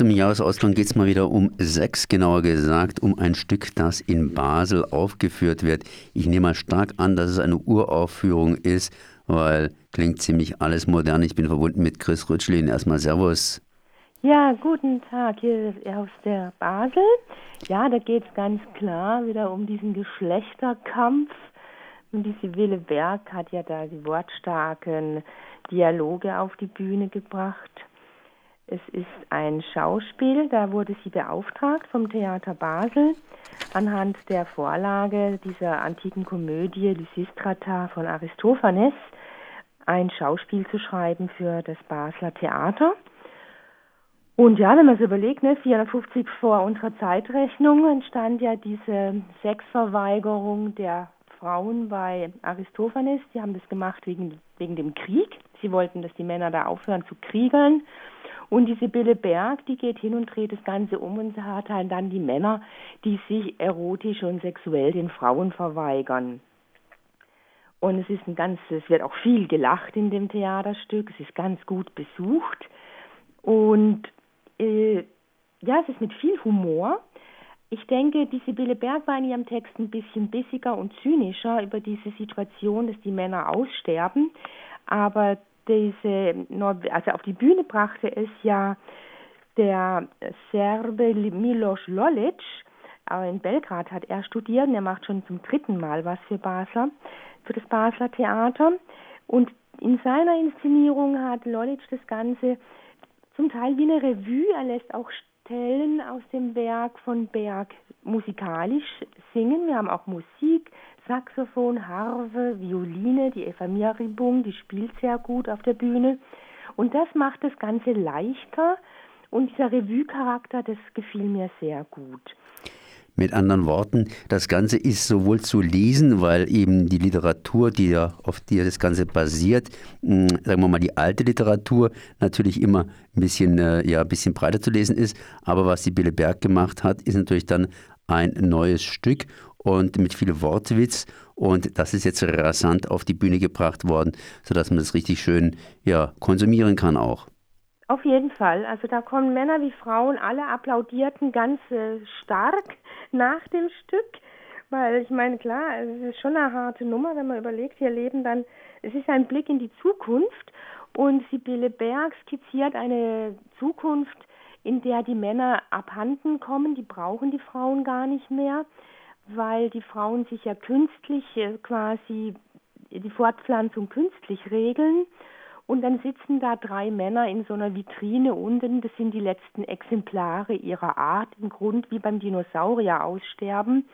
zum Jahresausklang geht es mal wieder um sechs, genauer gesagt, um ein Stück, das in Basel aufgeführt wird. Ich nehme mal stark an, dass es eine Uraufführung ist, weil klingt ziemlich alles modern. Ich bin verbunden mit Chris Rütschlin. Erstmal Servus. Ja, guten Tag hier aus der Basel. Ja, da geht es ganz klar wieder um diesen Geschlechterkampf. Und die Sibylle Berg hat ja da die wortstarken Dialoge auf die Bühne gebracht. Es ist ein Schauspiel, da wurde sie beauftragt vom Theater Basel, anhand der Vorlage dieser antiken Komödie Lysistrata von Aristophanes ein Schauspiel zu schreiben für das Basler Theater. Und ja, wenn man es überlegt, ne, 450 vor unserer Zeitrechnung entstand ja diese Sexverweigerung der Frauen bei Aristophanes. Die haben das gemacht wegen, wegen dem Krieg. Sie wollten, dass die Männer da aufhören zu kriegeln. Und die Sibylle Berg, die geht hin und dreht das Ganze um und hat halt dann die Männer, die sich erotisch und sexuell den Frauen verweigern. Und es ist ein ganz, es wird auch viel gelacht in dem Theaterstück, es ist ganz gut besucht. Und äh, ja, es ist mit viel Humor. Ich denke, die Sibylle Berg war in ihrem Text ein bisschen bissiger und zynischer über diese Situation, dass die Männer aussterben. Aber diese, also auf die Bühne brachte es ja der Serbe Milos Lolic, in Belgrad hat er studiert und er macht schon zum dritten Mal was für Basler, für das Basler Theater. Und in seiner Inszenierung hat Lolic das Ganze zum Teil wie eine Revue, er lässt auch Stellen aus dem Werk von Berg musikalisch singen. Wir haben auch Musik, Saxophon, Harfe, Violine, die Eva Miribung, die spielt sehr gut auf der Bühne. Und das macht das Ganze leichter und dieser Revue-Charakter, das gefiel mir sehr gut. Mit anderen Worten, das Ganze ist sowohl zu lesen, weil eben die Literatur, die ja, auf die das Ganze basiert, hm, sagen wir mal die alte Literatur, natürlich immer ein bisschen, äh, ja, ein bisschen breiter zu lesen ist. Aber was die Bille Berg gemacht hat, ist natürlich dann ein neues Stück und mit viel Wortwitz. Und das ist jetzt rasant auf die Bühne gebracht worden, sodass man das richtig schön ja, konsumieren kann auch. Auf jeden Fall. Also da kommen Männer wie Frauen, alle applaudierten ganz äh, stark nach dem Stück. Weil ich meine, klar, es ist schon eine harte Nummer, wenn man überlegt, wir leben dann, es ist ein Blick in die Zukunft und Sibylle Berg skizziert eine Zukunft, in der die Männer abhanden kommen, die brauchen die Frauen gar nicht mehr weil die Frauen sich ja künstlich äh, quasi die Fortpflanzung künstlich regeln. Und dann sitzen da drei Männer in so einer Vitrine unten. Das sind die letzten Exemplare ihrer Art, im Grund wie beim Dinosaurier aussterben.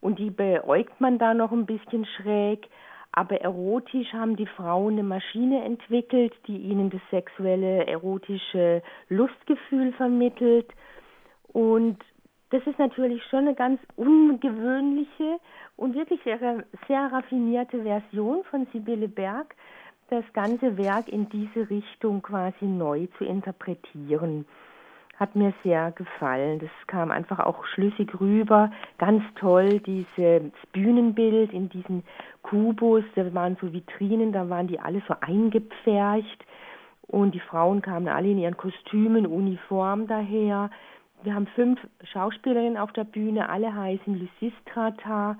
Und die beäugt man da noch ein bisschen schräg. Aber erotisch haben die Frauen eine Maschine entwickelt, die ihnen das sexuelle, erotische Lustgefühl vermittelt. Und das ist natürlich schon eine ganz ungewöhnliche und wirklich sehr, sehr raffinierte Version von Sibylle Berg, das ganze Werk in diese Richtung quasi neu zu interpretieren. Hat mir sehr gefallen. Das kam einfach auch schlüssig rüber. Ganz toll, dieses Bühnenbild in diesen Kubus, da waren so Vitrinen, da waren die alle so eingepfercht und die Frauen kamen alle in ihren Kostümen, Uniform daher wir haben fünf Schauspielerinnen auf der Bühne, alle heißen Lysistrata.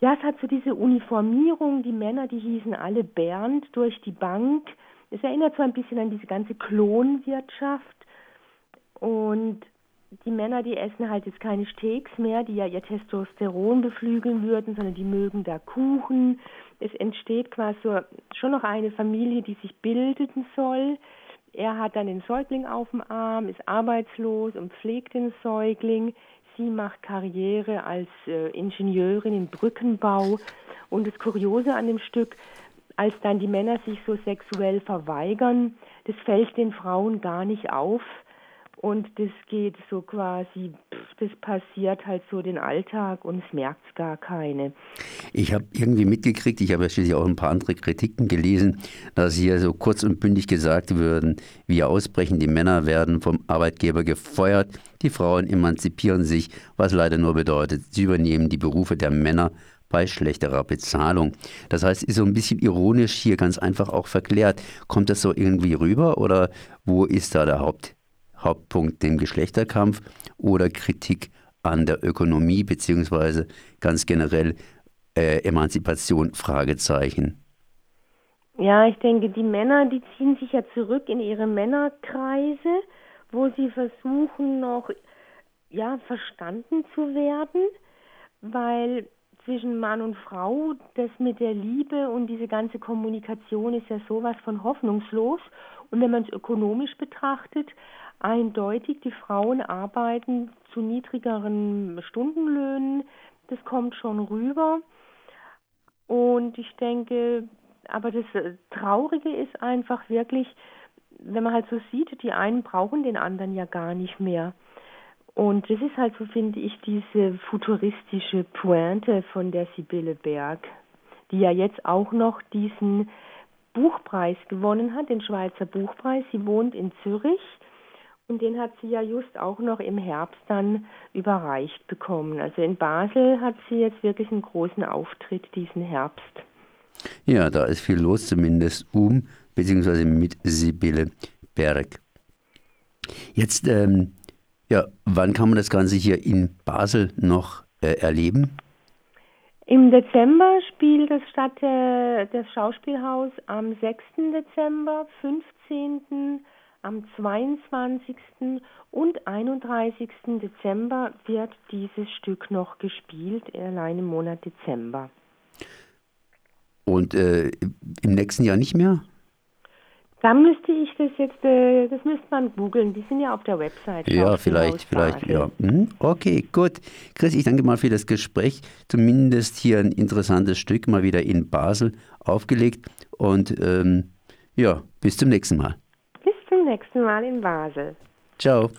Ja, es hat so diese Uniformierung, die Männer, die hießen alle Bernd durch die Bank. Es erinnert so ein bisschen an diese ganze Klonwirtschaft. Und die Männer, die essen halt jetzt keine Steaks mehr, die ja ihr Testosteron beflügeln würden, sondern die mögen da Kuchen. Es entsteht quasi schon noch eine Familie, die sich bilden soll. Er hat dann den Säugling auf dem Arm, ist arbeitslos und pflegt den Säugling. Sie macht Karriere als äh, Ingenieurin im Brückenbau. Und das Kuriose an dem Stück, als dann die Männer sich so sexuell verweigern, das fällt den Frauen gar nicht auf. Und das geht so quasi, das passiert halt so den Alltag und es merkt gar keine. Ich habe irgendwie mitgekriegt, ich habe ja schließlich auch ein paar andere Kritiken gelesen, dass hier so kurz und bündig gesagt würden, wir ausbrechen, die Männer werden vom Arbeitgeber gefeuert, die Frauen emanzipieren sich, was leider nur bedeutet, sie übernehmen die Berufe der Männer bei schlechterer Bezahlung. Das heißt, ist so ein bisschen ironisch hier ganz einfach auch verklärt. Kommt das so irgendwie rüber oder wo ist da der Haupt? Hauptpunkt dem Geschlechterkampf oder Kritik an der Ökonomie beziehungsweise ganz generell äh, Emanzipation Fragezeichen. Ja, ich denke, die Männer, die ziehen sich ja zurück in ihre Männerkreise, wo sie versuchen noch ja verstanden zu werden, weil zwischen Mann und Frau, das mit der Liebe und diese ganze Kommunikation ist ja sowas von hoffnungslos. Und wenn man es ökonomisch betrachtet, eindeutig, die Frauen arbeiten zu niedrigeren Stundenlöhnen, das kommt schon rüber. Und ich denke, aber das äh, Traurige ist einfach wirklich, wenn man halt so sieht, die einen brauchen den anderen ja gar nicht mehr. Und das ist halt so, finde ich, diese futuristische Pointe von der Sibylle Berg, die ja jetzt auch noch diesen Buchpreis gewonnen hat, den Schweizer Buchpreis. Sie wohnt in Zürich und den hat sie ja just auch noch im Herbst dann überreicht bekommen. Also in Basel hat sie jetzt wirklich einen großen Auftritt diesen Herbst. Ja, da ist viel los, zumindest um bzw. mit Sibylle Berg. Jetzt ähm, ja, wann kann man das Ganze hier in Basel noch äh, erleben? Im Dezember spielt das statt äh, das Schauspielhaus am 6. Dezember, 15., am 22. und 31. Dezember wird dieses Stück noch gespielt, allein im Monat Dezember. Und äh, im nächsten Jahr nicht mehr? Da müsste ich das jetzt, äh, das müsste man googeln. Die sind ja auf der Website. Ja, vielleicht, vielleicht, ja. Mhm. Okay, gut. Chris, ich danke mal für das Gespräch. Zumindest hier ein interessantes Stück mal wieder in Basel aufgelegt. Und ähm, ja, bis zum nächsten Mal. Bis zum nächsten Mal in Basel. Ciao.